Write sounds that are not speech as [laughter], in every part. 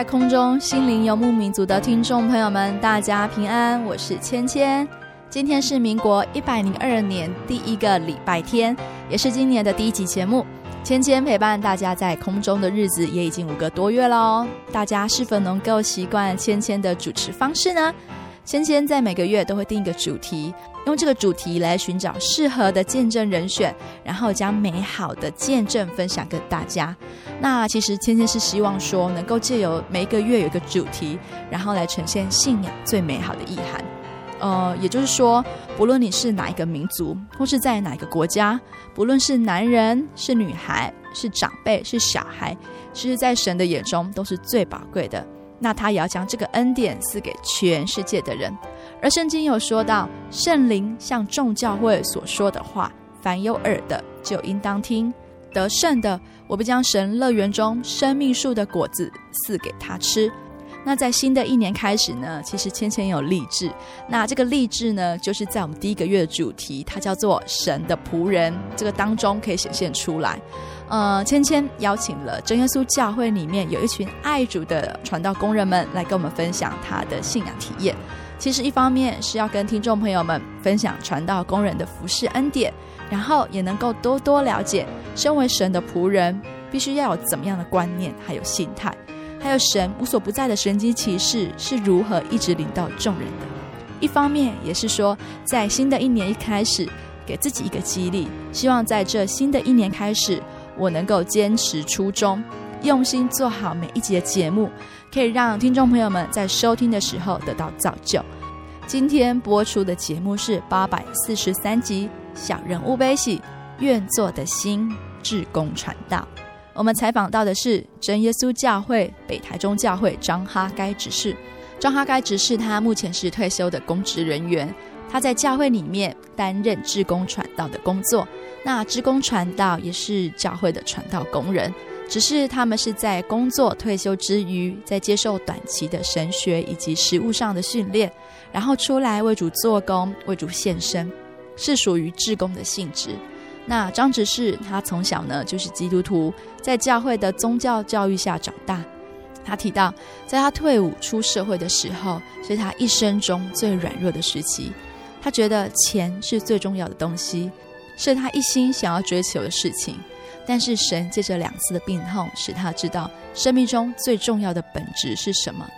在空中，心灵游牧民族的听众朋友们，大家平安，我是芊芊。今天是民国一百零二年第一个礼拜天，也是今年的第一集节目。芊芊陪伴大家在空中的日子也已经五个多月喽，大家是否能够习惯芊芊的主持方式呢？芊芊在每个月都会定一个主题，用这个主题来寻找适合的见证人选，然后将美好的见证分享给大家。那其实芊芊是希望说，能够借由每一个月有一个主题，然后来呈现信仰最美好的意涵。呃，也就是说，不论你是哪一个民族，或是在哪一个国家，不论是男人是女孩，是长辈是小孩，其实，在神的眼中都是最宝贵的。那他也要将这个恩典赐给全世界的人，而圣经有说到，圣灵向众教会所说的话，凡有耳的就应当听。得胜的，我必将神乐园中生命树的果子赐给他吃。那在新的一年开始呢，其实芊芊有立志，那这个立志呢，就是在我们第一个月的主题，它叫做神的仆人，这个当中可以显现出来。呃，芊芊邀请了真耶稣教会里面有一群爱主的传道工人们来跟我们分享他的信仰体验。其实一方面是要跟听众朋友们分享传道工人的服事恩典，然后也能够多多了解身为神的仆人必须要有怎么样的观念还有心态，还有神无所不在的神迹奇事是如何一直领导众人的。一方面也是说，在新的一年一开始，给自己一个激励，希望在这新的一年开始。我能够坚持初衷，用心做好每一集的节目，可以让听众朋友们在收听的时候得到造就。今天播出的节目是八百四十三集《小人物悲喜，愿做的心志工传道》。我们采访到的是真耶稣教会北台中教会张哈该执事。张哈该执事他目前是退休的公职人员，他在教会里面担任志工传道的工作。那职工传道也是教会的传道工人，只是他们是在工作退休之余，在接受短期的神学以及实务上的训练，然后出来为主做工、为主献身，是属于志工的性质。那张执事他从小呢就是基督徒，在教会的宗教教育下长大。他提到，在他退伍出社会的时候，是他一生中最软弱的时期。他觉得钱是最重要的东西。是他一心想要追求的事情，但是神借着两次的病痛，使他知道生命中最重要的本质是什么。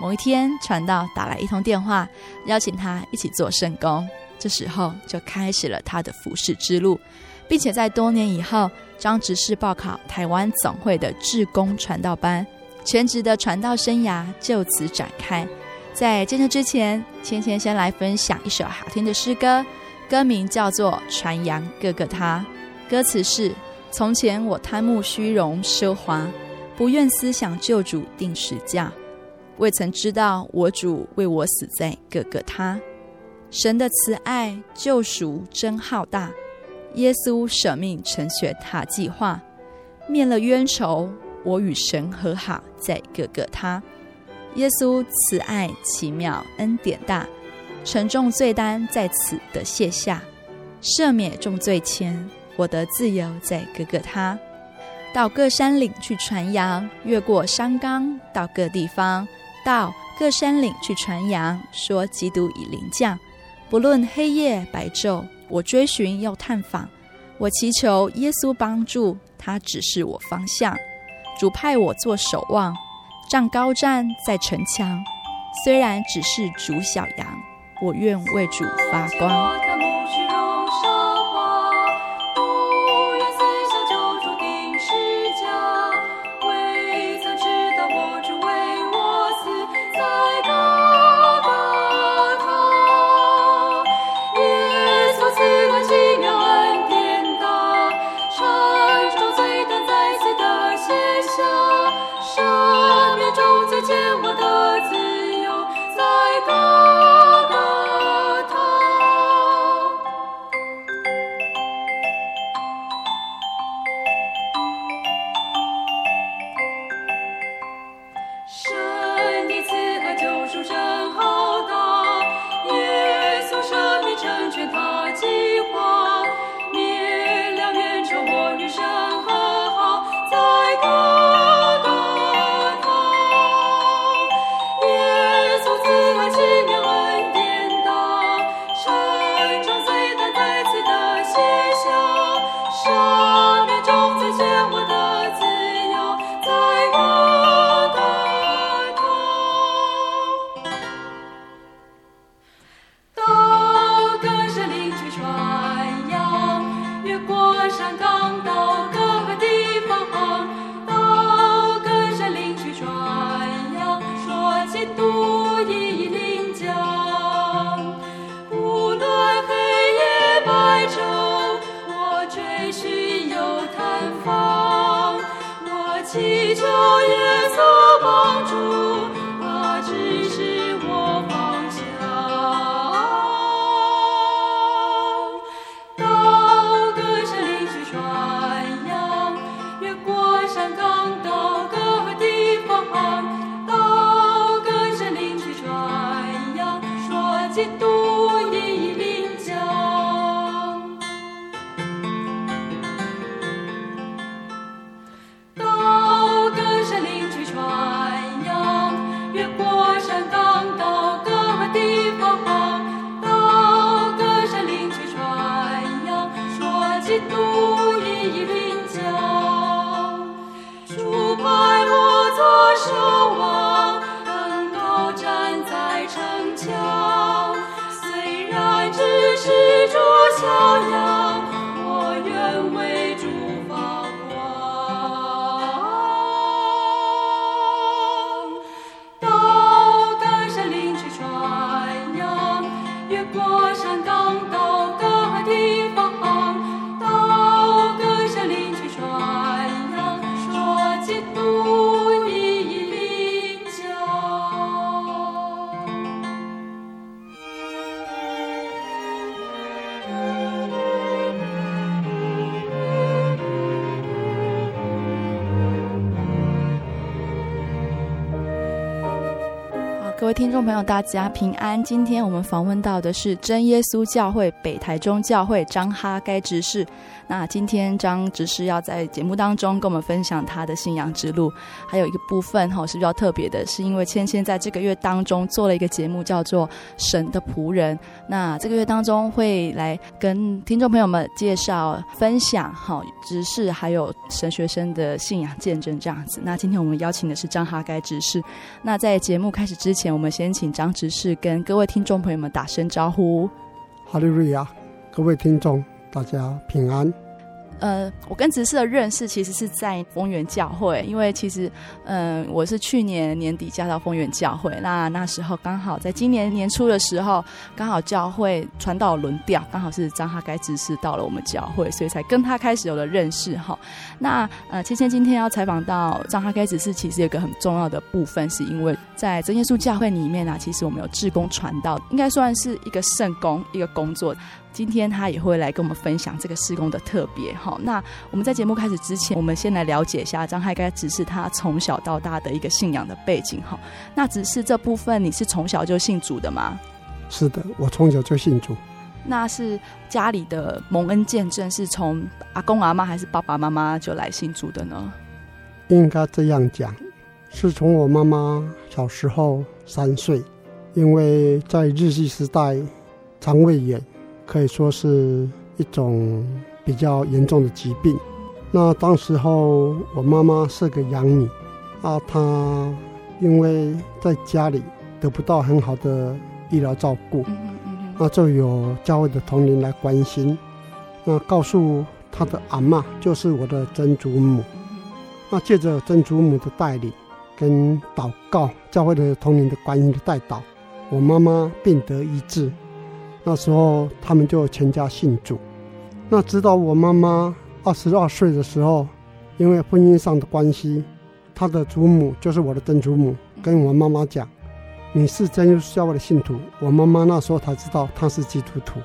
某一天，传道打来一通电话，邀请他一起做圣工。这时候就开始了他的服事之路，并且在多年以后，张执事报考台湾总会的志工传道班，全职的传道生涯就此展开。在见证之前，芊芊先来分享一首好听的诗歌。歌名叫做《传扬各各他》，歌词是：从前我贪慕虚荣奢华，不愿思想救主定时价，未曾知道我主为我死在各各他。神的慈爱救赎真浩大，耶稣舍命成全他计划，灭了冤仇，我与神和好在各各他。耶稣慈爱奇妙，恩典大，沉重罪担在此得卸下，赦免重罪前，我得自由在各各他。到各山岭去传扬，越过山冈，到各地方，到各山岭去传扬，说基督已临降。不论黑夜白昼，我追寻又探访，我祈求耶稣帮助，他指示我方向。主派我做守望，仗高站在城墙。虽然只是逐小羊，我愿为主发光。我祈求耶稣帮助听众朋友，大家平安。今天我们访问到的是真耶稣教会北台中教会张哈该执事。那今天张执事要在节目当中跟我们分享他的信仰之路，还有一个部分哈是比较特别的，是因为芊芊在这个月当中做了一个节目，叫做《神的仆人》。那这个月当中会来跟听众朋友们介绍、分享哈执事还有神学生的信仰见证这样子。那今天我们邀请的是张哈该执事。那在节目开始之前，我们我们先请张执事跟各位听众朋友们打声招呼。哈利瑞亚，各位听众，大家平安。呃，我跟执事的认识其实是在丰原教会，因为其实，嗯、我是去年年底嫁到丰原教会，那那时候刚好在今年年初的时候，刚好教会传道轮调，刚好是张哈该执事到了我们教会，所以才跟他开始有了认识哈。那呃，芊芊今天要采访到张哈该执事，其实有个很重要的部分，是因为在真耶稣教会里面啊，其实我们有志工传道，应该算是一个圣工一个工作。今天他也会来跟我们分享这个施工的特别。哈，那我们在节目开始之前，我们先来了解一下张海该只是他从小到大的一个信仰的背景。哈，那只是这部分你是从小就信主的吗？是的，我从小就信主。那是家里的蒙恩见证，是从阿公阿妈还是爸爸妈妈就来信主的呢？应该这样讲，是从我妈妈小时候三岁，因为在日据时代，肠胃炎可以说是一种比较严重的疾病。那当时候我妈妈是个养女，啊，她因为在家里得不到很好的医疗照顾。那就有教会的同龄来关心，那告诉她的阿嬷，就是我的曾祖母。那借着曾祖母的带领跟祷告，教会的同龄的观音的带导，我妈妈病得医治。那时候他们就全家信主。那直到我妈妈二十二岁的时候，因为婚姻上的关系，她的祖母就是我的曾祖母，跟我妈妈讲。你是真耶稣教会的信徒，我妈妈那时候才知道她是基督徒。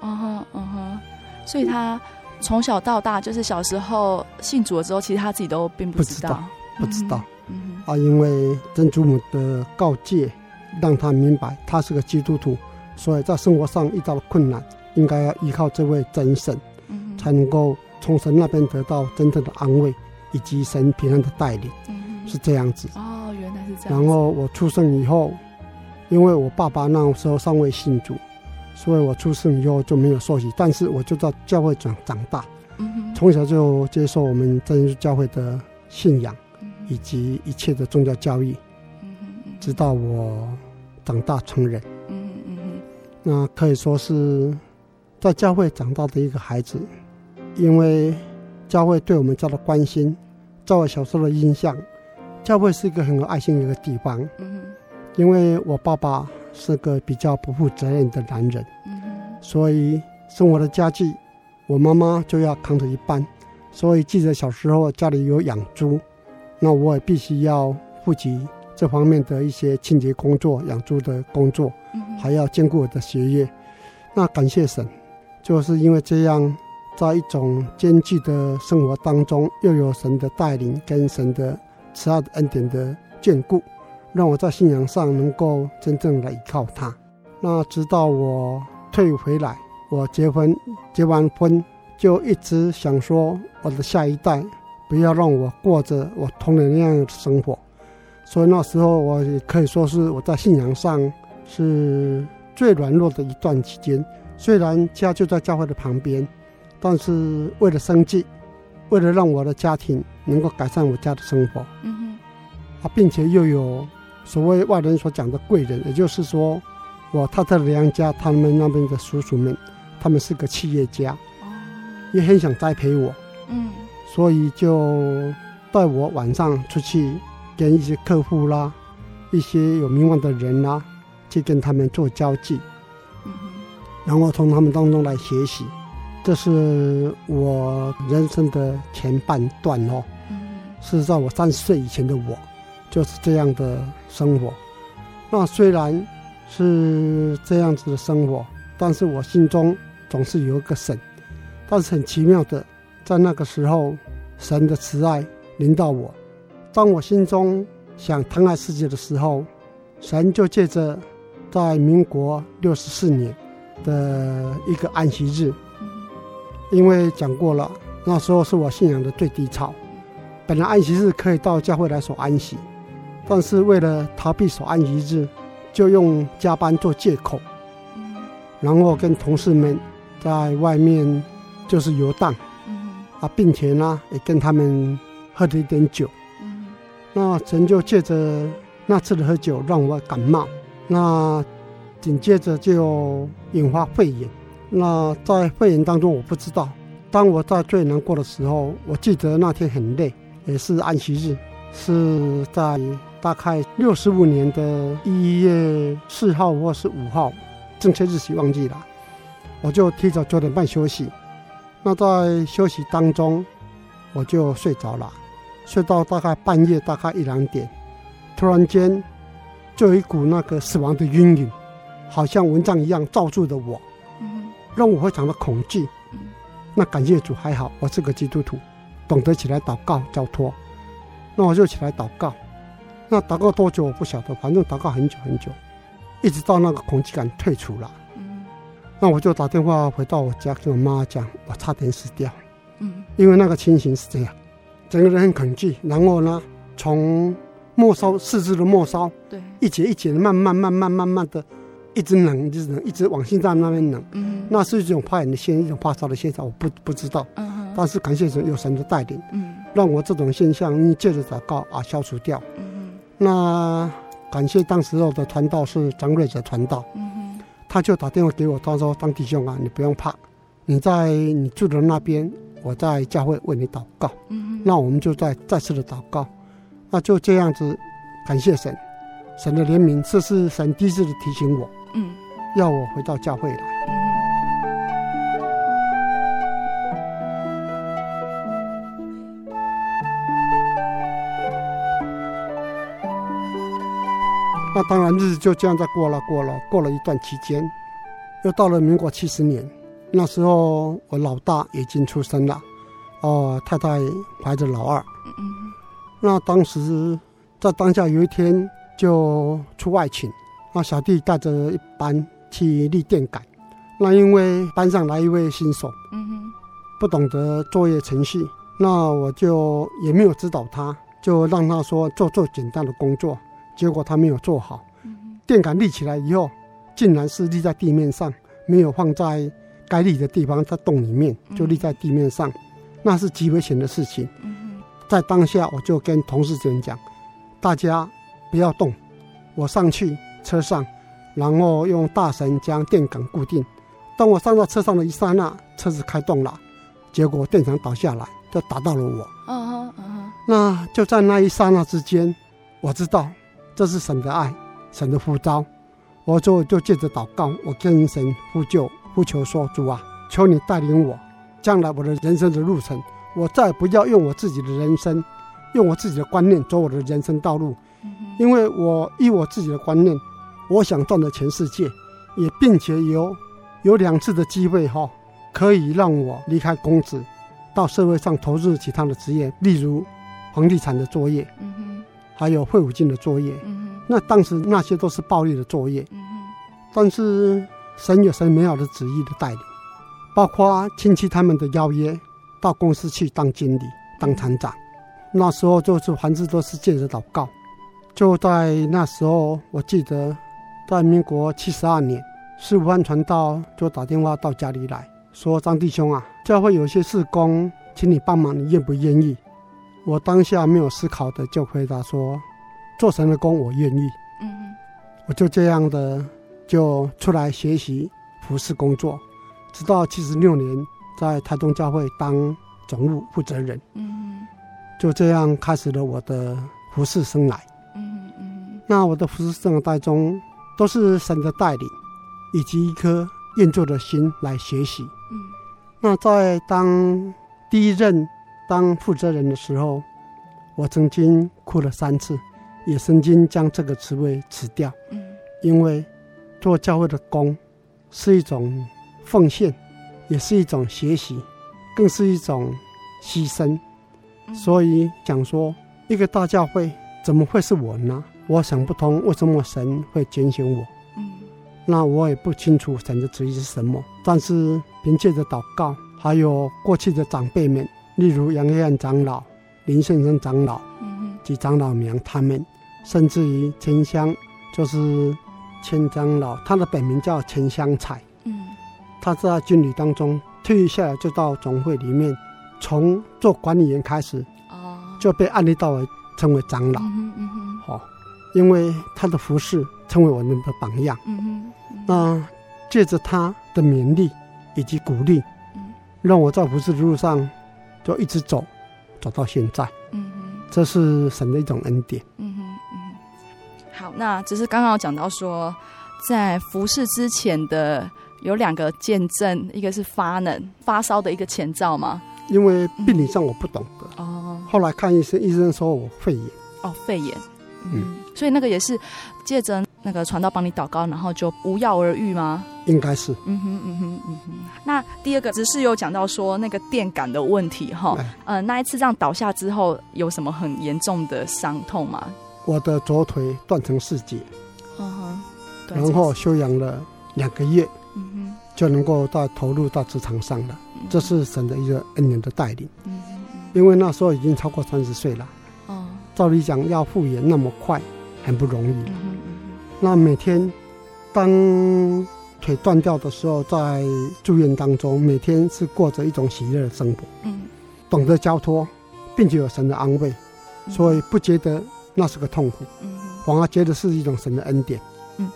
哦哼，嗯哼，所以她从小到大，就是小时候信主了之后，其实她自己都并不知道，不知道，不知道。嗯哼，啊，因为曾祖母的告诫，让她明白她是个基督徒，所以在生活上遇到了困难，应该要依靠这位真神，嗯，才能够从神那边得到真正的安慰，以及神平安的带领。嗯，是这样子。哦，原来是这样。然后我出生以后。因为我爸爸那时候尚未信主，所以我出生以后就没有受洗。但是我就在教会长长大，从小就接受我们真耶教会的信仰，以及一切的宗教教育，直到我长大成人。那可以说是在教会长大的一个孩子，因为教会对我们家的关心，在我小时候的印象，教会是一个很有爱心的一个地方。因为我爸爸是个比较不负责任的男人，嗯、所以生活的家计，我妈妈就要扛着一半。所以记得小时候家里有养猪，那我也必须要负起这方面的一些清洁工作、养猪的工作，还要兼顾我的学业。那感谢神，就是因为这样，在一种艰巨的生活当中，又有神的带领跟神的慈爱恩典的眷顾。让我在信仰上能够真正的依靠他。那直到我退回来，我结婚，结完婚就一直想说，我的下一代不要让我过着我童年那样的生活。所以那时候我也可以说是我在信仰上是最软弱的一段期间。虽然家就在教会的旁边，但是为了生计，为了让我的家庭能够改善我家的生活，嗯哼，啊，并且又有。所谓外人所讲的贵人，也就是说，我太太的娘家，他们那边的叔叔们，他们是个企业家，也很想栽培我，嗯，所以就带我晚上出去跟一些客户啦，一些有名望的人啦，去跟他们做交际，嗯，然后从他们当中来学习，这是我人生的前半段哦，嗯，是在我三十岁以前的我。就是这样的生活，那虽然是这样子的生活，但是我心中总是有一个神。但是很奇妙的，在那个时候，神的慈爱临到我。当我心中想疼爱世界的时候，神就借着在民国六十四年的一个安息日，因为讲过了，那时候是我信仰的最低潮。本来安息日可以到教会来守安息。但是为了逃避守安息日，就用加班做借口，然后跟同事们在外面就是游荡，啊，并且呢也跟他们喝了一点酒，那神就借着那次的喝酒让我感冒，那紧接着就引发肺炎，那在肺炎当中我不知道，当我在最难过的时候，我记得那天很累，也是安息日，是在。大概六十五年的一月四号或是五号，正确日期忘记了，我就提早九点半休息。那在休息当中，我就睡着了，睡到大概半夜大概一两点，突然间就有一股那个死亡的阴影，好像蚊帐一样罩住的我。让我非常的恐惧。那感谢主还好，我是个基督徒，懂得起来祷告交托。那我就起来祷告。那祷告多久我不晓得，反正祷告很久很久，一直到那个恐惧感退出了。那我就打电话回到我家，跟我妈讲，我差点死掉。嗯，因为那个情形是这样，整个人很恐惧，然后呢，从末梢四肢的末梢，对，一节一节的慢慢慢慢慢慢的，一直冷，一直冷，一直往心脏那边冷。嗯，那是一种发炎的现，一种发烧的现象，我不不知道。嗯，但是感谢神有神的带领，嗯，让我这种现象因借着祷告啊消除掉。嗯哼，那感谢当时候的传道是张瑞哲传道。嗯。他就打电话给我，他说：“张弟兄啊，你不用怕，你在你住的那边，我在教会为你祷告。嗯哼，那我们就再再次的祷告，那就这样子，感谢神，神的怜悯，这是神第一次的提醒我，嗯，要我回到教会来。那当然，日子就这样在过了，过了，过了一段期间，又到了民国七十年，那时候我老大已经出生了，哦，太太怀着老二。嗯，那当时在当下有一天就出外勤，那小弟带着一班去立电杆，那因为班上来一位新手，嗯哼，不懂得作业程序，那我就也没有指导他，就让他说做做简单的工作。结果他没有做好，电杆立起来以后，竟然是立在地面上，没有放在该立的地方，在洞里面就立在地面上，那是极危险的事情。在当下，我就跟同事们讲，大家不要动，我上去车上，然后用大绳将电杆固定。当我上到车上的一刹那，车子开动了，结果电杆倒下来，就打到了我。嗯哼，嗯哼。那就在那一刹那之间，我知道。这是神的爱，神的呼召，我就就借着祷告，我跟神呼救呼求说：“主啊，求你带领我，将来我的人生的路程，我再不要用我自己的人生，用我自己的观念走我的人生道路，因为我以我自己的观念，我想赚的全世界，也并且有有两次的机会哈，可以让我离开公职，到社会上投入其他的职业，例如房地产的作业。”嗯还有会武进的作业，嗯、哼那当时那些都是暴力的作业，嗯、哼但是神有神美好的旨意的带领，包括亲戚他们的邀约，到公司去当经理、当厂长，那时候就是凡事都是借着祷告。就在那时候，我记得在民国七十二年，四五万传道就打电话到家里来说：“张弟兄啊，教会有些事工，请你帮忙，你愿不愿意？”我当下没有思考的就回答说：“做神的工，我愿意。”嗯哼，我就这样的就出来学习服侍工作，直到七十六年在台东教会当总务负责人。嗯哼，就这样开始了我的服侍生涯。那我的服侍生涯中都是神的带领，以及一颗愿做的心来学习。嗯，那在当第一任。当负责人的时候，我曾经哭了三次，也曾经将这个职位辞掉。嗯，因为做教会的工是一种奉献，也是一种学习，更是一种牺牲。所以讲说，一个大教会怎么会是我呢？我想不通，为什么神会拣选我？嗯，那我也不清楚神的旨意是什么。但是凭借着祷告，还有过去的长辈们。例如杨黑暗长老、林先生长老及长老娘他们，甚至于钱香，就是钱长老，他的本名叫钱香彩。嗯，他在军旅当中退役下来，就到总会里面，从做管理员开始，哦，就被按立到为成为长老。嗯嗯好，因为他的服侍成为我们的榜样。嗯哼，那借着他的勉励以及鼓励，让我在服侍的路上。就一直走，走到现在。嗯哼，这是神的一种恩典。嗯哼，嗯，好，那只是刚刚讲到说，在服侍之前的有两个见证，一个是发冷发烧的一个前兆嘛。因为病理上我不懂得。哦、嗯。后来看医生，医生说我肺炎。哦，肺炎。嗯。所以那个也是借着那个传道帮你祷告，然后就无药而愈吗？应该是。嗯哼嗯哼嗯哼。那第二个只是有讲到说那个电感的问题哈，呃、嗯，那一次这样倒下之后有什么很严重的伤痛吗？我的左腿断成四节，嗯哼，然后休养了两个月，嗯哼，就能够到投入到职场上了。嗯、这是神的一个恩典的带领。因为那时候已经超过三十岁了。哦，照理讲要复原那么快，很不容易。那每天当腿断掉的时候，在住院当中，每天是过着一种喜乐的生活。嗯，懂得交托，并且有神的安慰，所以不觉得。那是个痛苦，嗯，反而觉得是一种神的恩典。嗯，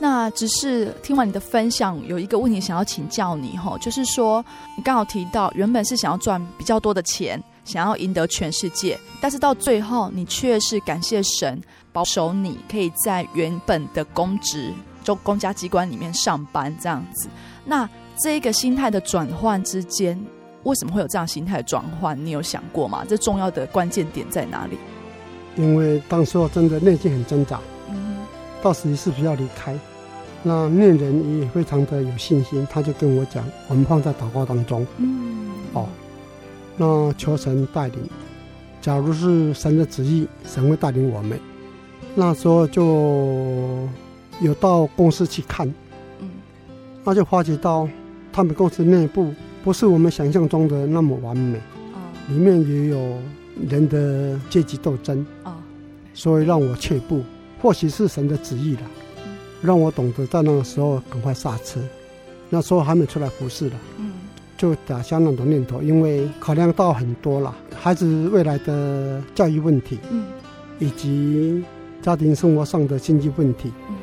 那只是听完你的分享，有一个问题想要请教你哈，就是说你刚好提到原本是想要赚比较多的钱，想要赢得全世界，但是到最后你却是感谢神保守你可以在原本的公职就公家机关里面上班这样子。那这一个心态的转换之间，为什么会有这样心态的转换？你有想过吗？这重要的关键点在哪里？因为当时候真的内心很挣扎，嗯，到时是不是要离开？那恋人也非常的有信心，他就跟我讲，我们放在祷告当中，嗯，哦，那求神带领，假如是神的旨意，神会带领我们。那时候就有到公司去看，嗯，那就发觉到他们公司内部不是我们想象中的那么完美，哦，里面也有。人的阶级斗争啊，所以让我却步。或许是神的旨意了，让我懂得在那个时候赶快刹车。那时候还没出来服侍了，嗯，就打消那种念头，因为考量到很多了，孩子未来的教育问题，嗯，以及家庭生活上的经济问题，嗯，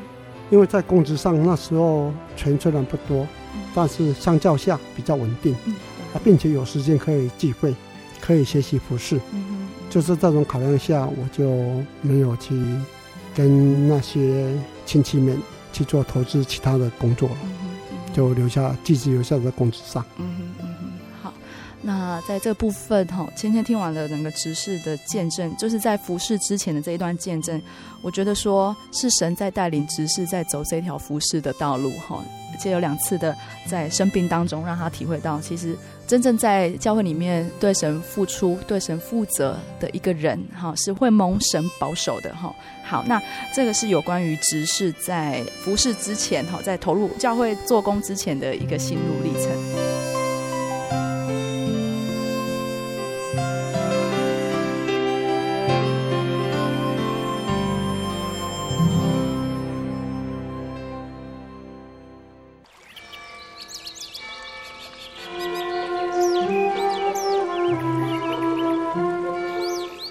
因为在工资上那时候钱虽然不多，但是相较下比较稳定，嗯，啊，并且有时间可以聚会。可以学习服侍，就是这种考量下，我就没有去跟那些亲戚们去做投资其他的工作了，就留下继续留下在工资上。嗯哼嗯，好，那在这部分哈，芊芊听完了整个执事的见证，就是在服侍之前的这一段见证，我觉得说是神在带领执事在走这条服侍的道路哈，而且有两次的在生病当中让他体会到其实。真正在教会里面对神付出、对神负责的一个人，哈，是会蒙神保守的，哈。好，那这个是有关于执事在服侍之前，哈，在投入教会做工之前的一个心路历程。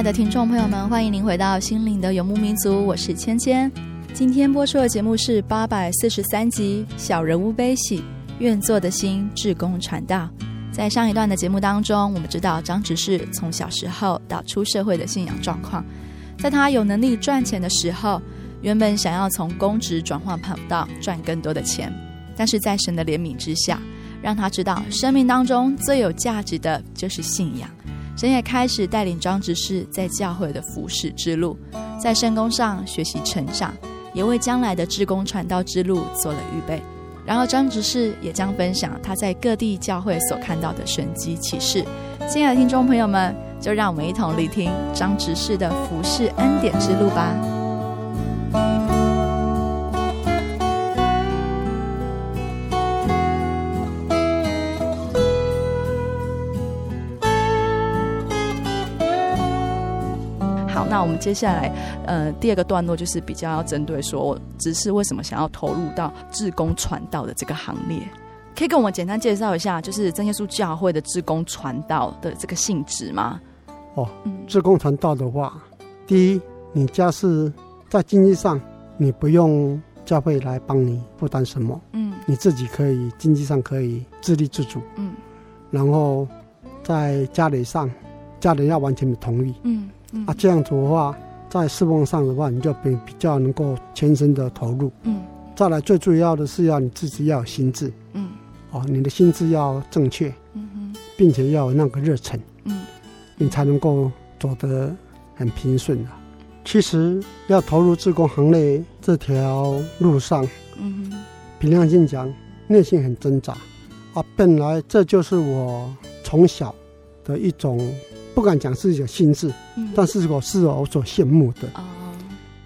爱的听众朋友们，欢迎您回到心灵的游牧民族，我是芊芊。今天播出的节目是八百四十三集《小人物悲喜，愿做的心志工传道》。在上一段的节目当中，我们知道张执事从小时候到出社会的信仰状况，在他有能力赚钱的时候，原本想要从公职转换跑道赚更多的钱，但是在神的怜悯之下，让他知道生命当中最有价值的就是信仰。神也开始带领张执事在教会的服侍之路，在圣工上学习成长，也为将来的志工传道之路做了预备。然后张执事也将分享他在各地教会所看到的神迹启示。亲爱的听众朋友们，就让我们一同聆听张执事的服侍恩典之路吧。们接下来，呃，第二个段落就是比较要针对说，我执事为什么想要投入到志工传道的这个行列，可以跟我们简单介绍一下，就是真耶稣教会的志工传道的这个性质吗？哦，志工传道的话，第一，你家是在经济上，你不用教会来帮你负担什么，嗯，你自己可以经济上可以自立自主，嗯，然后在家里上，家人要完全的同意，嗯。嗯、啊，这样子的话，在侍奉上的话，你就比比较能够全身的投入。嗯，再来最主要的是要你自己要有心智。嗯，哦，你的心智要正确。嗯哼，并且要有那个热忱。嗯，你才能够走得很平顺的。其实要投入自工行列这条路上，嗯哼，凭良心讲，内心很挣扎。啊，本来这就是我从小的一种。不敢讲自己的心智，嗯、但是我是我所羡慕的。哦、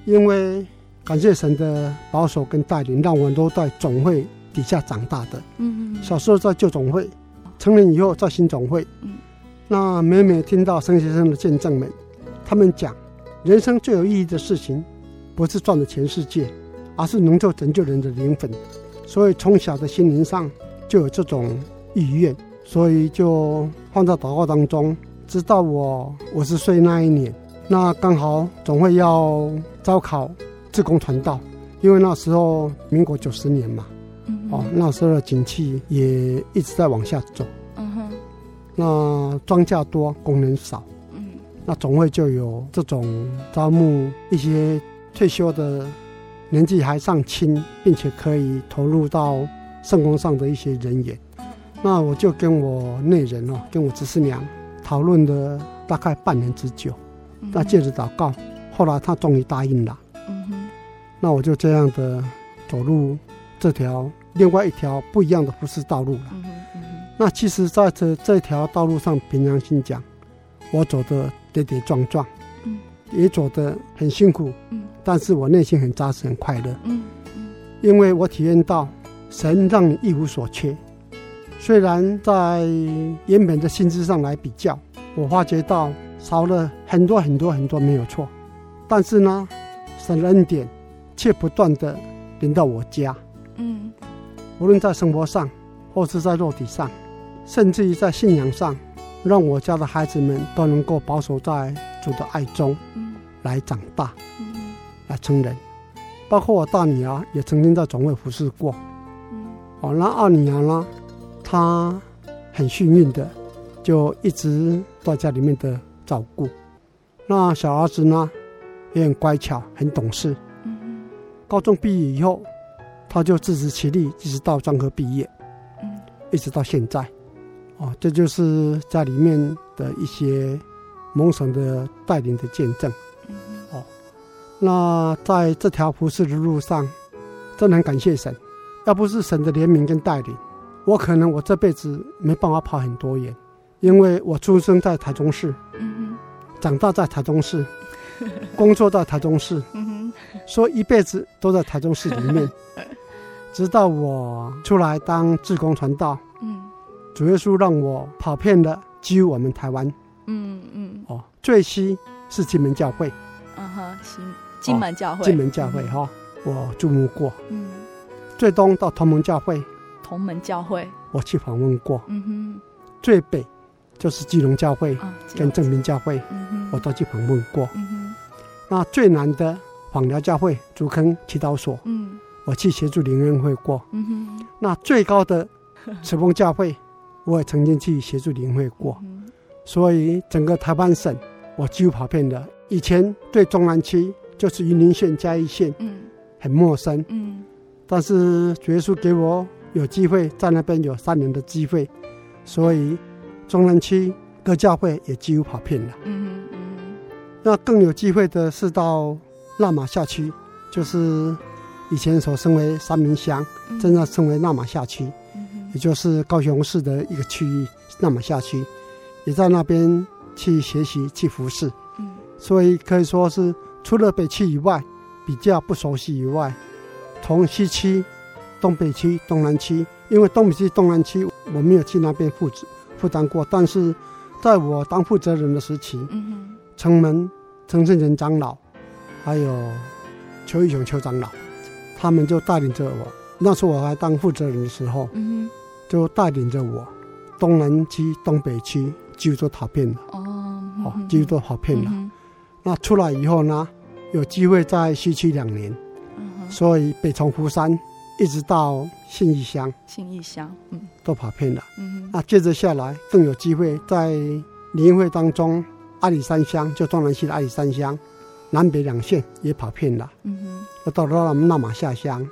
因为感谢神的保守跟带领，让我们都在总会底下长大的。嗯嗯、小时候在旧总会，成年以后在新总会。嗯、那每每听到神学生的见证们，他们讲，人生最有意义的事情，不是赚了全世界，而是能够拯救人的灵魂。所以从小的心灵上就有这种意愿，所以就放在祷告当中。直到我五十岁那一年，那刚好总会要招考自工传道，因为那时候民国九十年嘛，嗯、哦，那时候的景气也一直在往下走，嗯哼，那庄稼多，工人少，嗯，那总会就有这种招募一些退休的、年纪还尚轻，并且可以投入到圣工上的一些人员，那我就跟我内人哦，跟我侄师娘。讨论了大概半年之久，那借着祷告，后来他终于答应了。嗯哼，那我就这样的走入这条另外一条不一样的服事道路了。嗯哼，嗯，那其实在这这条道路上，凭良心讲，我走的跌跌撞撞，嗯，也走得很辛苦，嗯，但是我内心很扎实，很快乐。嗯嗯，因为我体验到神让你一无所缺。虽然在原本的薪资上来比较，我发觉到少了很多很多很多没有错，但是呢，神的恩典却不断的临到我家。嗯，无论在生活上，或是在肉体上，甚至于在信仰上，让我家的孩子们都能够保守在主的爱中，来长大，来成人。包括我大女儿也曾经在总会服侍过。嗯，哦，那二女儿呢？他很幸运的，就一直在家里面的照顾。那小儿子呢，也很乖巧，很懂事。嗯嗯。高中毕业以后，他就自食其力，一直到专科毕业。嗯。一直到现在，哦，这就是家里面的一些蒙神的带领的见证。嗯。哦，那在这条服事的路上，真的很感谢神。要不是神的怜悯跟带领。我可能我这辈子没办法跑很多远，因为我出生在台中市，嗯、哼。长大在台中市，[laughs] 工作在台中市，嗯、哼。所以一辈子都在台中市里面，[laughs] 直到我出来当志工传道，嗯、主耶稣让我跑遍了几乎我们台湾，嗯嗯，哦，最西是金门教会，嗯哼，金门教会，哦、金门教会哈，嗯、我注目过，嗯，最东到同盟教会。同门教会，我去访问过。嗯哼，最北就是基隆教会跟正明教会，我都去访问过。嗯哼，那最南的访寮教会竹坑祈祷所，嗯，我去协助灵恩会过。嗯哼，那最高的慈峰教会，[laughs] 我也曾经去协助灵会过，所以整个台湾省我几乎跑遍了。以前对中南区就是云林县、嘉义县，嗯，很陌生，嗯，但是主耶稣给我有机会在那边有三年的机会，所以中南区各教会也几乎跑遍了，嗯嗯，那更有机会的是到那马下区，就是以前所称为三民乡，现在称为那马下区。也就是高雄市的一个区域，那马下区，也在那边去学习、去服侍。嗯，所以可以说是除了北区以外，比较不熟悉以外，从西区、东北区、东南区，因为东北区、东南区我没有去那边负责负担过，但是在我当负责人的时期，嗯哼，城门陈胜仁长老，还有邱义雄邱长老，他们就带领着我。那时候我还当负责人的时候，嗯哼。就带领着我，东南区、东北区几乎都跑遍了。哦，哦，几乎都跑遍了。嗯、那出来以后呢，有机会在西区两年，嗯、所以北从福山一直到信义乡，信义乡，嗯，都跑遍了。嗯，那接着下来更有机会在联会当中，阿里山乡就东南区的阿里山乡，南北两县也跑遍了。嗯哼，又到了我们那玛夏乡，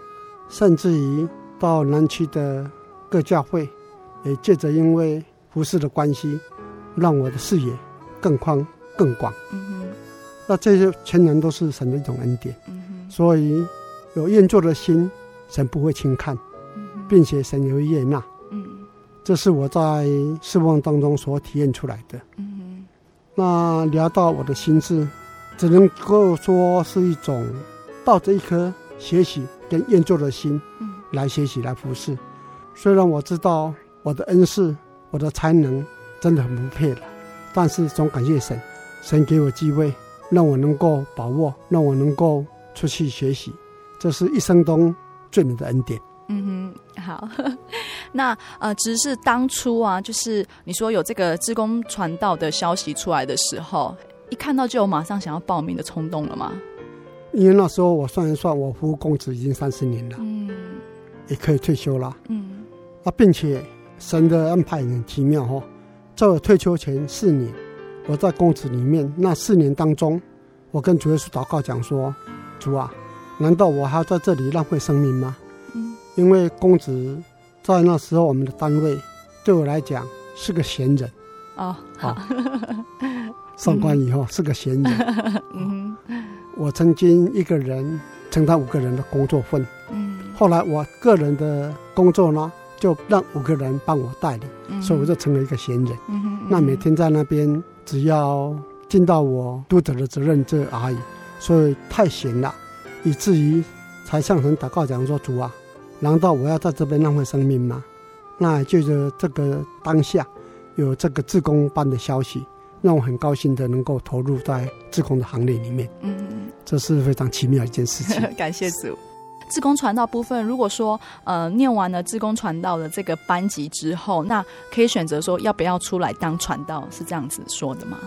甚至于到南区的。各教会也借着因为服饰的关系，让我的视野更宽更广。嗯哼，那这些全然都是神的一种恩典。嗯哼，所以有愿做的心，神不会轻看，并且神也会悦纳。嗯，这是我在事奉当中所体验出来的。嗯哼，那聊到我的心智，只能够说是一种抱着一颗学习跟愿做的心，来学习来服侍。虽然我知道我的恩赐、我的才能真的很不配了，但是总感谢神，神给我机会，让我能够把握，让我能够出去学习，这是一生中最美的恩典。嗯哼，好。[laughs] 那呃，只是当初啊，就是你说有这个志工传道的消息出来的时候，一看到就有马上想要报名的冲动了吗？因为那时候我算一算，我服务公职已经三十年了，嗯，也可以退休了，嗯。啊，并且神的安排很奇妙哈，在我退休前四年，我在公职里面那四年当中，我跟主耶稣祷告讲说：“主啊，难道我还要在这里浪费生命吗？”嗯，因为公子在那时候我们的单位对我来讲是个闲人。哦，好，上官 [laughs] 以后是个闲人，[laughs] 嗯，我曾经一个人承担五个人的工作份，嗯，后来我个人的工作呢。就让五个人帮我代理，嗯、所以我就成了一个闲人。嗯那每天在那边，只要尽到我督责的责任这而已，所以太闲了，以至于才向神祷告讲说：“主啊，难道我要在这边浪费生命吗？”那就是这个当下有这个自工班的消息，让我很高兴的能够投入在自工的行列里面。嗯，这是非常奇妙一件事情。[laughs] 感谢主。自工传道部分，如果说呃念完了自工传道的这个班级之后，那可以选择说要不要出来当传道，是这样子说的吗？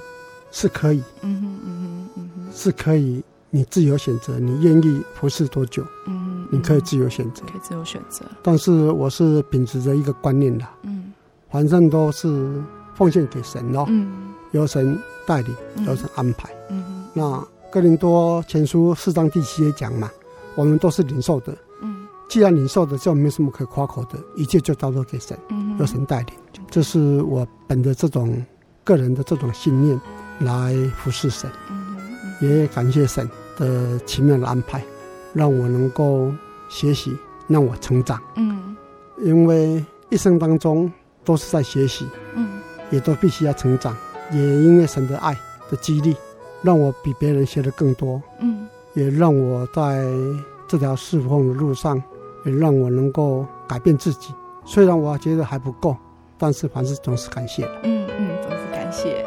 是可以，嗯哼嗯哼嗯哼，是可以，你自由选择，你愿意服侍多久，嗯，你可以自由选择，可以自由选择。但是我是秉持着一个观念的，嗯，反正都是奉献给神喽，嗯，由神带领，由神安排，嗯。哼。那哥林多前书四章第七节讲嘛。我们都是领受的，嗯，既然领受的，就没什么可夸口的，一切就交托给神，嗯，由神带领。这是我本着这种个人的这种信念来服侍神，嗯，也感谢神的奇妙的安排，让我能够学习，让我成长，嗯，因为一生当中都是在学习，嗯，也都必须要成长，也因为神的爱的激励，让我比别人学的更多，嗯。也让我在这条侍奉的路上，也让我能够改变自己。虽然我觉得还不够，但是凡事总是感谢。嗯嗯，总是感谢。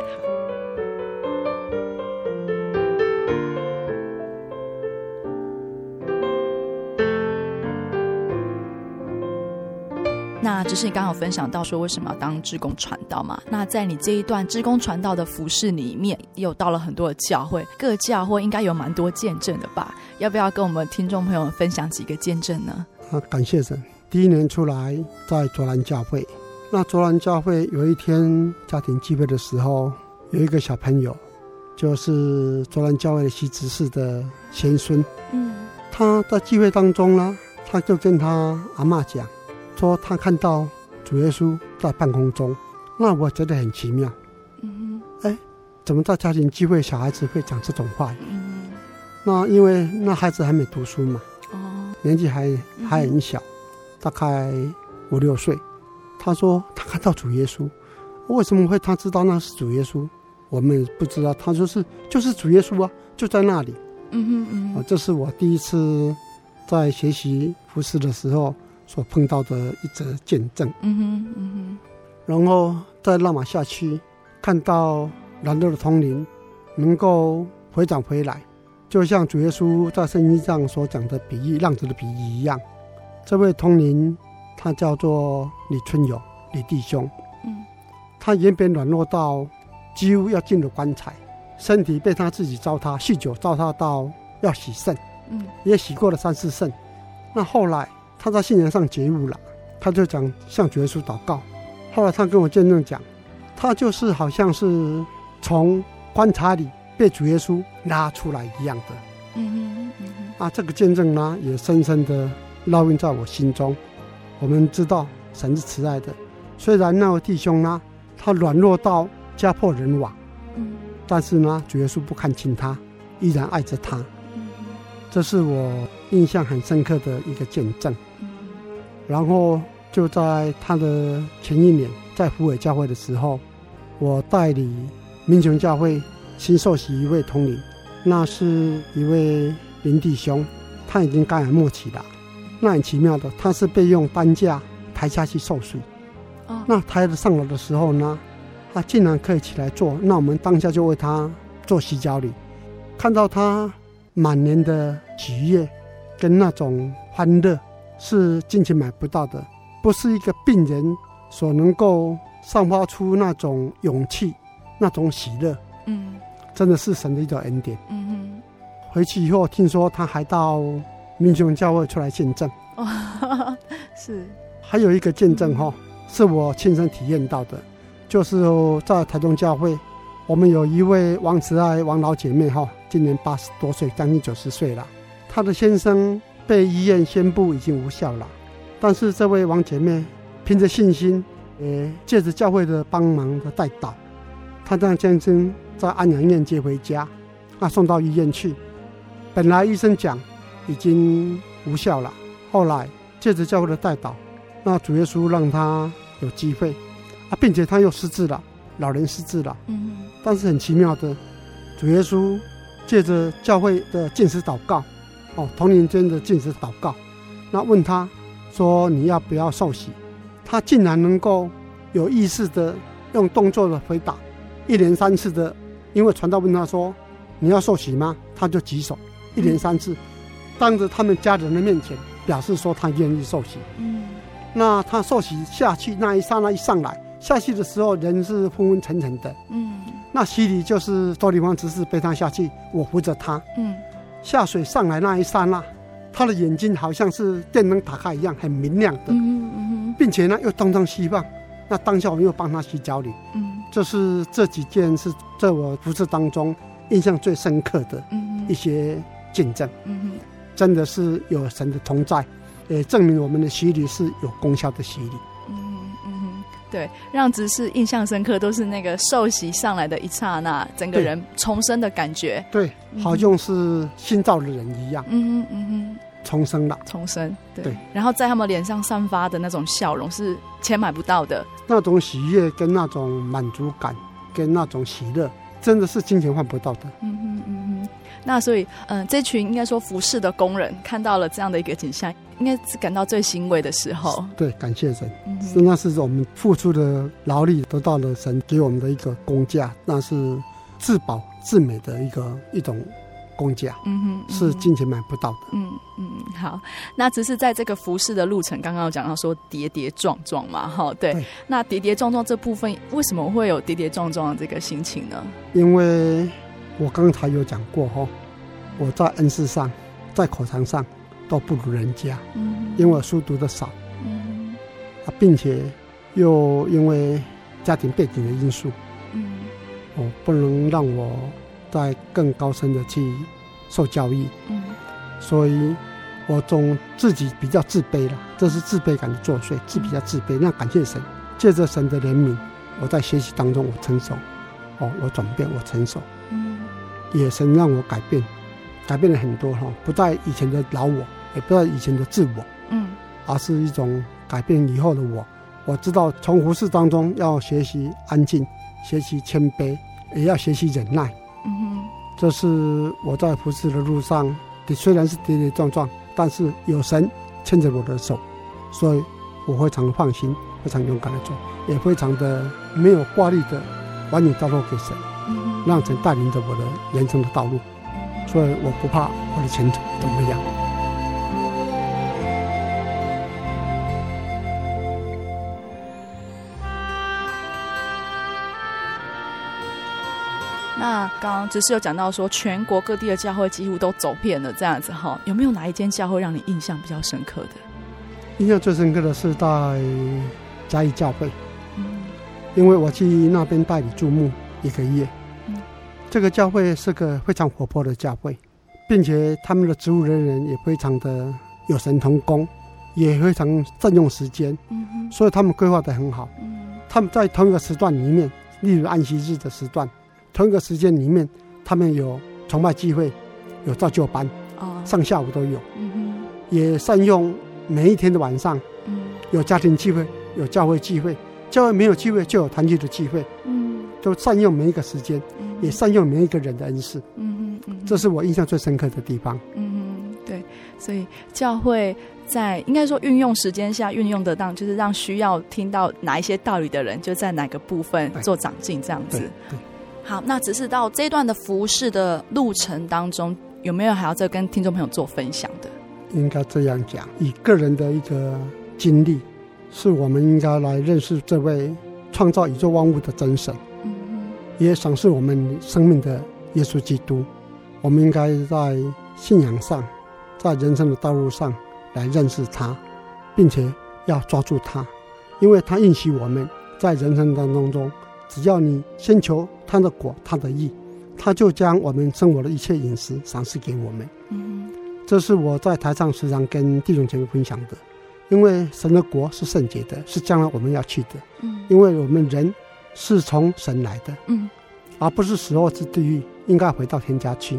是你刚好分享到说，为什么要当志工传道嘛？那在你这一段志工传道的服饰里面，也有到了很多的教会，各教会应该有蛮多见证的吧？要不要跟我们听众朋友们分享几个见证呢？啊，感谢神！第一年出来在卓兰教会，那卓兰教会有一天家庭聚会的时候，有一个小朋友，就是卓兰教会的西执事的先孙。嗯，他在聚会当中呢，他就跟他阿妈讲，说他看到主耶稣在半空中。那我觉得很奇妙。嗯哼，哎，怎么在家庭聚会小孩子会讲这种话？嗯，那因为那孩子还没读书嘛，哦，年纪还还很小，大概五六岁。他说他看到主耶稣，为什么会他知道那是主耶稣？我们不知道。他说是就是主耶稣啊，就在那里。嗯哼嗯哼，这是我第一次在学习服饰的时候所碰到的一则见证。嗯哼嗯哼，然后在拉马下区，看到软弱的通灵能够回转回来，就像主耶稣在圣经上所讲的比喻，浪子的比喻一样。这位通灵他叫做李春友，李弟兄。嗯，他原本软弱到几乎要进入棺材。身体被他自己糟蹋，酗酒糟蹋到要洗肾，嗯，也洗过了三四肾。那后来他在信仰上觉悟了，他就讲向主耶稣祷告。后来他跟我见证讲，他就是好像是从棺材里被主耶稣拉出来一样的。嗯哼，嗯哼。啊，这个见证呢，也深深的烙印在我心中。我们知道神是慈爱的，虽然那位弟兄呢，他软弱到家破人亡。但是呢，主耶稣不看轻他，依然爱着他。这是我印象很深刻的一个见证。然后就在他的前一年，在福尔教会的时候，我代理民权教会新受洗一位通灵，那是一位林弟兄，他已经肝癌末期了。那很奇妙的，他是被用担架抬下去受洗。那抬着上楼的时候呢，他竟然可以起来做，那我们当下就为他做洗脚礼。看到他满脸的喜悦跟那种欢乐，是金钱买不到的，不是一个病人所能够散发出那种勇气、那种喜乐。嗯，真的是神的一种恩典。嗯哼。回去以后听说他还到民雄教会出来见证。哦，[laughs] 是。还有一个见证哈，是我亲身体验到的。就是在台中教会，我们有一位王慈爱王老姐妹哈，今年八十多岁，将近九十岁了。她的先生被医院宣布已经无效了，但是这位王姐妹凭着信心，呃，借着教会的帮忙和代祷，她将先生在安养院接回家，啊，送到医院去。本来医生讲已经无效了，后来借着教会的代祷，那主耶稣让她有机会。啊，并且他又失智了，老人失智了。嗯，但是很奇妙的，主耶稣借着教会的禁食祷告，哦，同灵间的禁食祷告，那问他说：“你要不要受洗？”他竟然能够有意识的用动作的回答，一连三次的，因为传道问他说：“你要受洗吗？”他就举手，一连三次，当着他们家人的面前表示说他愿意受洗。嗯，那他受洗下去那一刹那一上来。下去的时候，人是昏昏沉沉的。嗯，那洗礼就是周丽芳执事背他下去，我扶着他。嗯，下水上来那一刹那，他的眼睛好像是电灯打开一样，很明亮的。嗯嗯，并且呢，又东张西望。那当下我们又帮他洗脚礼。嗯，这是这几件是在我服饰当中印象最深刻的一些见证。嗯，真的是有神的同在，也证明我们的洗礼是有功效的洗礼。对，让执事印象深刻，都是那个受洗上来的一刹那，整个人重生的感觉。对，好像是新造的人一样。嗯哼嗯哼，重生了，重生。对，对，然后在他们脸上散发的那种笑容，是钱买不到的。那种喜悦跟那种满足感，跟那种喜乐，真的是金钱换不到的。嗯哼嗯哼。那所以，嗯，这群应该说服侍的工人看到了这样的一个景象，应该是感到最欣慰的时候。对，感谢神，嗯、那是我们付出的劳力得到了神给我们的一个工价，那是至宝至美的一个一种工价。嗯哼，是金钱买不到的。嗯嗯，好，那只是在这个服饰的路程，刚刚有讲到说跌跌撞撞嘛，哈，对。对，那跌跌撞撞这部分，为什么会有跌跌撞撞的这个心情呢？因为。我刚才有讲过哈，我在恩师上，在口才上都不如人家，嗯，因为我书读的少，嗯，啊，并且又因为家庭背景的因素，嗯，我不能让我在更高深的去受教育，嗯，所以我总自己比较自卑了，这是自卑感的作祟，自比较自卑。那感谢神，借着神的怜悯，我在学习当中我成熟，哦，我转变，我成熟，嗯，也神让我改变，改变了很多哈，不再以前的老我，也不再以前的自我，嗯，而是一种改变以后的我。我知道从服事当中要学习安静，学习谦卑，也要学习忍耐。嗯哼，这是我在服事的路上，虽然是跌跌撞撞，但是有神牵着我的手，所以我非常的放心，非常勇敢的做，也非常的没有挂虑的把你交托给神，让神带领着我的人生的道路，所以我不怕我的前途怎么样。那刚刚只是有讲到说，全国各地的教会几乎都走遍了这样子哈，有没有哪一间教会让你印象比较深刻的？印象最深刻的是在嘉义教会，嗯，因为我去那边代理注目一个月，嗯，这个教会是个非常活泼的教会，并且他们的职务人员也非常的有神同工，也非常占用时间，嗯哼，所以他们规划得很好，嗯，他们在同一个时段里面，例如安息日的时段。同一个时间里面，他们有崇拜聚会，有造就班，哦，上下午都有，嗯哼，也善用每一天的晚上，嗯，有家庭聚会，有教会聚会，教会没有聚会就有团聚的聚会，嗯，都善用每一个时间，嗯，也善用每一个人的恩赐，嗯哼，嗯哼，这是我印象最深刻的地方，嗯哼，对，所以教会在应该说运用时间下运用得当，就是让需要听到哪一些道理的人，就在哪个部分做长进这样子，对。好，那只是到这一段的服饰的路程当中，有没有还要再跟听众朋友做分享的？应该这样讲，以个人的一个经历，是我们应该来认识这位创造宇宙万物的真神，嗯嗯，也赏赐我们生命的耶稣基督。我们应该在信仰上，在人生的道路上来认识他，并且要抓住他，因为他应许我们在人生当中中。只要你先求他的果，他的义，他就将我们生活的一切饮食赏赐给我们。嗯，这是我在台上时常跟弟兄姐妹分享的。因为神的国是圣洁的，是将来我们要去的。嗯，因为我们人是从神来的，嗯，而不是死后之地狱，应该回到天家去。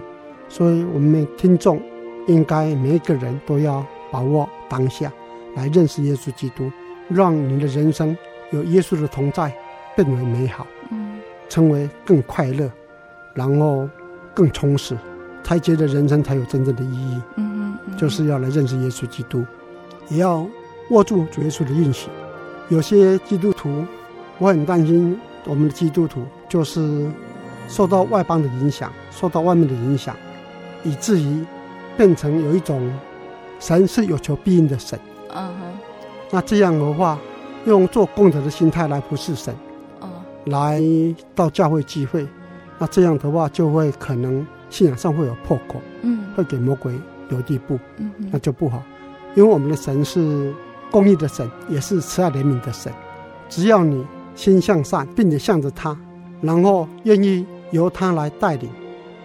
所以，我们听众应该每一个人都要把握当下，来认识耶稣基督，让你的人生有耶稣的同在。更为美好，嗯，成为更快乐，然后更充实，才觉得人生才有真正的意义。嗯嗯，就是要来认识耶稣基督，也要握住主耶稣的应许。有些基督徒，我很担心我们的基督徒就是受到外邦的影响，受到外面的影响，以至于变成有一种神是有求必应的神。嗯哼，那这样的话，用做功德的心态来服侍神。来到教会聚会，那这样的话就会可能信仰上会有破口，嗯，会给魔鬼留地步，嗯，那就不好。因为我们的神是公义的神，也是慈爱怜悯的神。只要你心向善，并且向着他，然后愿意由他来带领，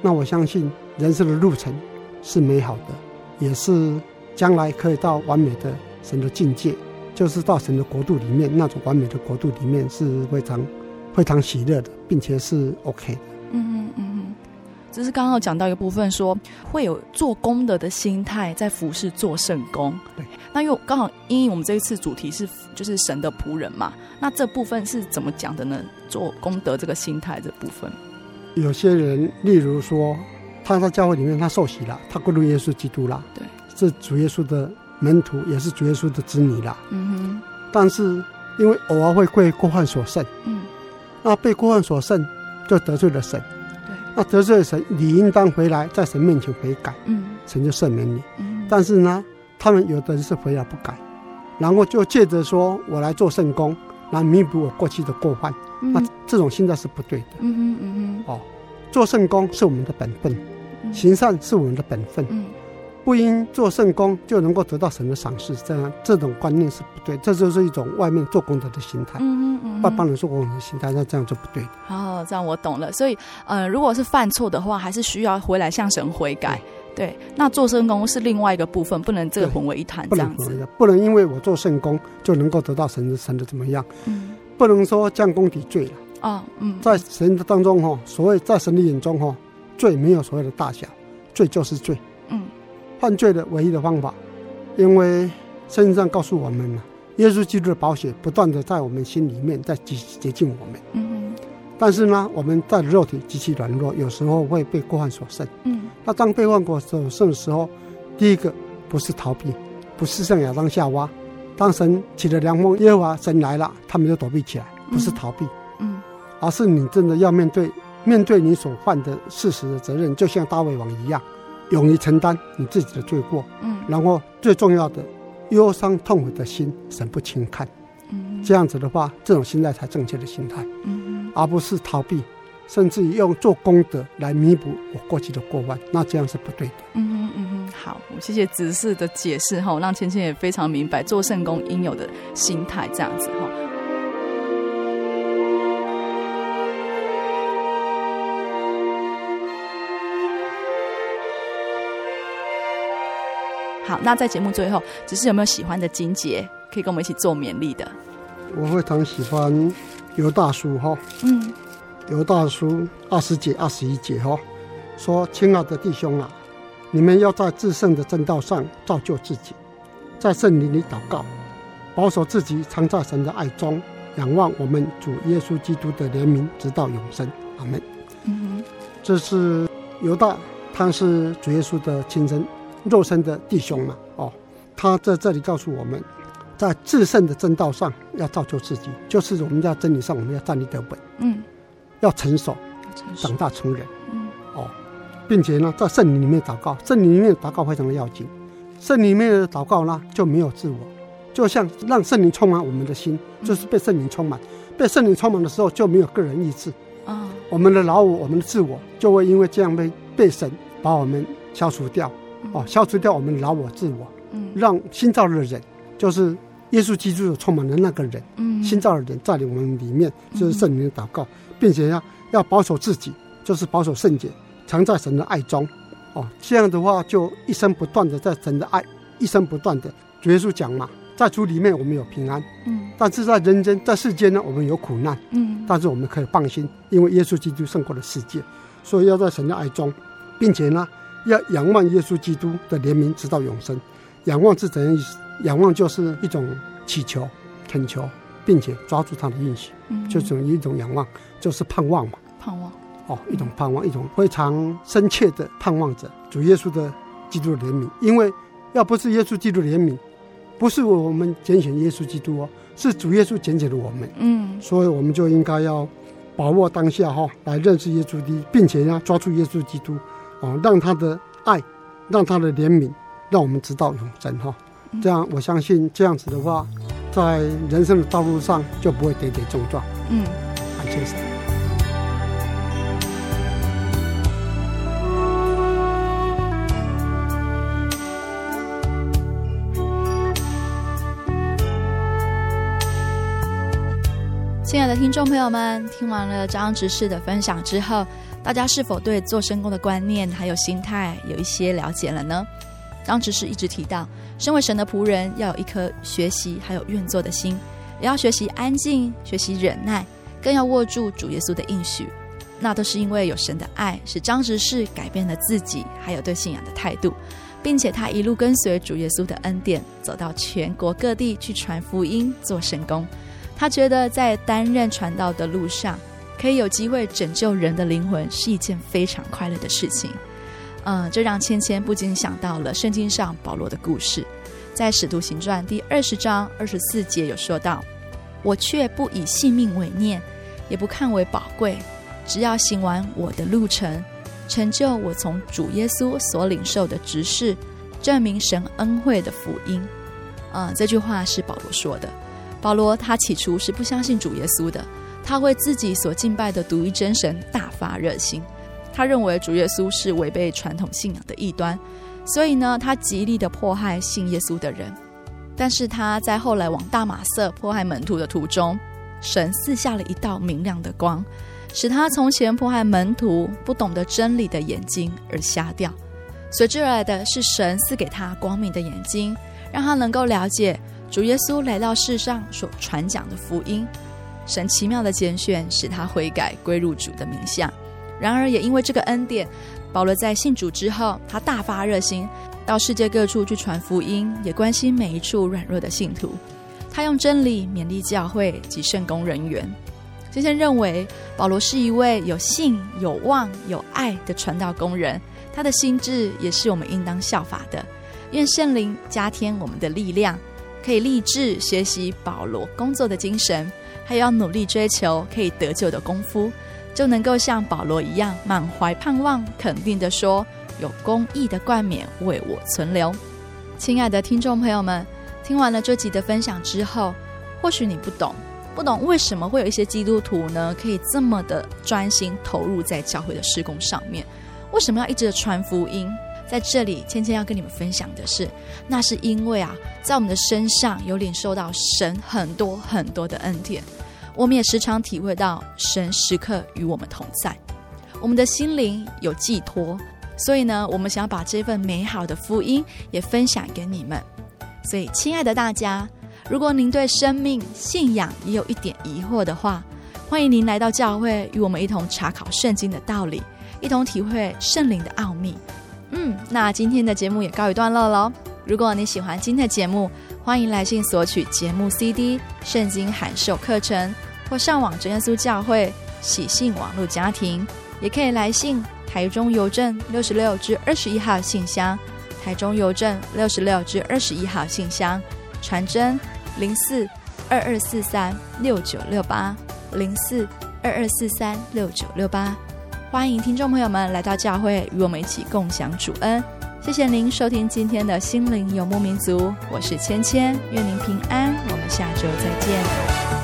那我相信人生的路程是美好的，也是将来可以到完美的神的境界，就是到神的国度里面，那种完美的国度里面是非常。非常喜乐的，并且是 OK 的。嗯嗯嗯哼，只是刚刚有讲到一个部分说，说会有做功德的心态在服侍做圣工。对，那因为刚好因为我们这一次主题是就是神的仆人嘛，那这部分是怎么讲的呢？做功德这个心态这部分，有些人，例如说他在教会里面他受洗了，他归入耶稣基督了，对，是主耶稣的门徒，也是主耶稣的子女了。嗯哼，但是因为偶尔会被过犯所胜，嗯。那被过犯所胜，就得罪了神。对，那得罪了神，你应当回来，在神面前悔改。嗯，神就赦免你。嗯，但是呢，他们有的人是回来不改，然后就借着说我来做圣功，来弥补我过去的过犯。嗯、那这种心态是不对的。嗯哼嗯哼。哦，做圣功是我们的本分，行善是我们的本分。嗯，不因做圣功就能够得到神的赏识，这样这种观念是不对，这就是一种外面做功德的心态，嗯嗯嗯，外邦人做功德的心态，那这样就不对。哦，这样我懂了。所以，呃，如果是犯错的话，还是需要回来向神悔改。对，那做圣功是另外一个部分，不能这个混为一谈，这样子。不能因为我做圣功就能够得到神的神的怎么样？嗯，不能说将功抵罪了。啊、哦，嗯，在神的当中哈，所谓在神的眼中哈，罪没有所谓的大小，罪就是罪。嗯，犯罪的唯一的方法，因为圣经上告诉我们了，耶稣基督的宝血不断的在我们心里面在洁洁净我们。嗯，但是呢，我们在肉体极其软弱，有时候会被过犯所胜。嗯，那当被过犯所胜的时候，第一个不是逃避，不是像亚当夏娃，当神起了凉风，耶和华神来了，他们就躲避起来，不是逃避。嗯而是你真的要面对面对你所犯的事实的责任，就像大卫王一样，勇于承担你自己的罪过。嗯，然后最重要的，忧伤痛苦的心，神不轻看。嗯，这样子的话，这种心态才正确的心态。嗯，而不是逃避，甚至于用做功德来弥补我过去的过犯，那这样是不对的。嗯嗯嗯嗯，好，谢谢执事的解释哈，让芊芊也非常明白做圣工应有的心态，这样子哈。好，那在节目最后，只是有没有喜欢的经节可以跟我们一起做勉励的？我非常喜欢犹大叔哈，嗯，犹大叔二十节、二十一节哈，说：“亲爱的弟兄啊，你们要在至圣的正道上造就自己，在圣灵里祷告，保守自己藏在神的爱中，仰望我们主耶稣基督的怜悯，直到永生。”阿门。嗯哼，这是犹大，他是主耶稣的亲生。肉身的弟兄嘛，哦，他在这里告诉我们，在至圣的正道上要造就自己，就是我们在真理上我们要站立得稳，嗯，要成熟，长大成人，嗯，哦，并且呢，在圣灵里面祷告，圣灵里面祷告非常的要紧，圣灵里面的祷告呢就没有自我，就像让圣灵充满我们的心，就是被圣灵充满，被圣灵充满的时候就没有个人意志，啊，我们的老我，我们的自我就会因为这样被被神把我们消除掉。哦，消除掉我们老我自我，嗯，让新造的人，就是耶稣基督所充满了那个人，嗯，新造的人在我们里面，就是圣灵的祷告，并且要要保守自己，就是保守圣洁，常在神的爱中，哦，这样的话就一生不断的在神的爱，一生不断的。主耶稣讲嘛，在主里面我们有平安，嗯，但是在人间在世间呢，我们有苦难，嗯，但是我们可以放心，因为耶稣基督胜过了世界，所以要在神的爱中，并且呢。要仰望耶稣基督的怜悯，直到永生。仰望是怎样意思？仰望就是一种祈求、恳求，并且抓住他的运行，嗯、就这种一种仰望，就是盼望嘛。盼望哦，一种盼望，一种非常深切的盼望着主耶稣的基督的怜悯。因为要不是耶稣基督的怜悯，不是我们拣选耶稣基督哦，是主耶稣拣选了我们。嗯，所以我们就应该要把握当下哈，来认识耶稣的，并且要抓住耶稣基督。哦，让他的爱，让他的怜悯，让我们知道永生哈。这样，我相信这样子的话，在人生的道路上就不会跌跌撞撞。嗯，感谢神。亲爱的听众朋友们，听完了张执事的分享之后，大家是否对做圣工的观念还有心态有一些了解了呢？张执事一直提到，身为神的仆人，要有一颗学习还有愿做的心，也要学习安静，学习忍耐，更要握住主耶稣的应许。那都是因为有神的爱，使张执事改变了自己，还有对信仰的态度，并且他一路跟随主耶稣的恩典，走到全国各地去传福音、做圣工。他觉得在担任传道的路上，可以有机会拯救人的灵魂是一件非常快乐的事情，嗯，这让芊芊不禁想到了圣经上保罗的故事，在使徒行传第二十章二十四节有说到：“我却不以性命为念，也不看为宝贵，只要行完我的路程，成就我从主耶稣所领受的职事，证明神恩惠的福音。”嗯，这句话是保罗说的。保罗他起初是不相信主耶稣的。他为自己所敬拜的独一真神大发热心，他认为主耶稣是违背传统信仰的异端，所以呢，他极力的迫害信耶稣的人。但是他在后来往大马色迫害门徒的途中，神赐下了一道明亮的光，使他从前迫害门徒不懂得真理的眼睛而瞎掉。随之而来的是神赐给他光明的眼睛，让他能够了解主耶稣来到世上所传讲的福音。神奇妙的拣选，使他悔改归入主的名下。然而，也因为这个恩典，保罗在信主之后，他大发热心，到世界各处去传福音，也关心每一处软弱的信徒。他用真理勉励教会及圣工人员。先生认为，保罗是一位有信、有望、有爱的传道工人。他的心智也是我们应当效法的。愿圣灵加添我们的力量，可以立志学习保罗工作的精神。还要努力追求可以得救的功夫，就能够像保罗一样满怀盼望，肯定地说：“有公义的冠冕为我存留。”亲爱的听众朋友们，听完了这集的分享之后，或许你不懂，不懂为什么会有一些基督徒呢，可以这么的专心投入在教会的事工上面？为什么要一直的传福音？在这里，芊芊要跟你们分享的是，那是因为啊，在我们的身上有领受到神很多很多的恩典，我们也时常体会到神时刻与我们同在，我们的心灵有寄托，所以呢，我们想要把这份美好的福音也分享给你们。所以，亲爱的大家，如果您对生命信仰也有一点疑惑的话，欢迎您来到教会，与我们一同查考圣经的道理，一同体会圣灵的奥秘。嗯，那今天的节目也告一段落喽。如果你喜欢今天的节目，欢迎来信索取节目 CD、圣经函授课程，或上网真耶稣教会喜信网络家庭，也可以来信台中邮政六十六至二十一号信箱，台中邮政六十六至二十一号信箱，传真零四二二四三六九六八零四二二四三六九六八。欢迎听众朋友们来到教会，与我们一起共享主恩。谢谢您收听今天的心灵游牧民族，我是芊芊，愿您平安，我们下周再见。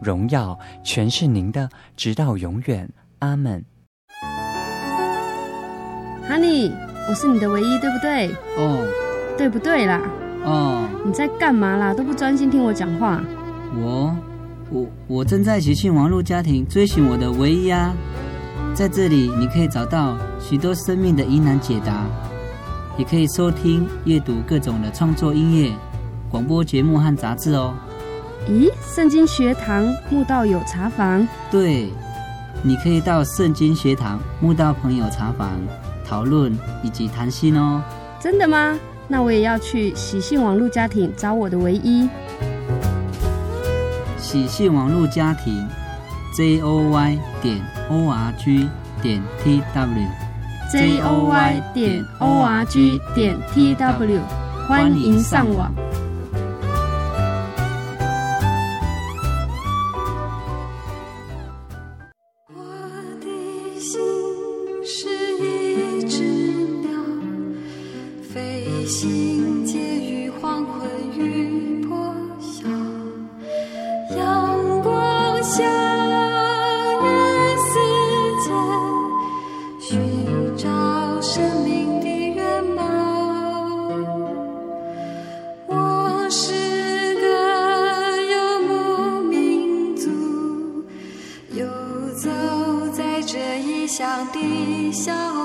荣耀全是您的，直到永远。阿门。Honey，我是你的唯一，对不对？哦。对不对啦？哦。你在干嘛啦？都不专心听我讲话。我，我，我正在喜信网络家庭追寻我的唯一啊！在这里，你可以找到许多生命的疑难解答，也可以收听、阅读各种的创作音乐、广播节目和杂志哦。咦，圣经学堂慕道友茶房？对，你可以到圣经学堂慕道朋友茶房讨论以及谈心哦。真的吗？那我也要去喜信网络家庭找我的唯一。喜信网络家庭，J O Y 点 O R G 点 tw，j o y 点 o r g 点 t w，欢迎上网。的小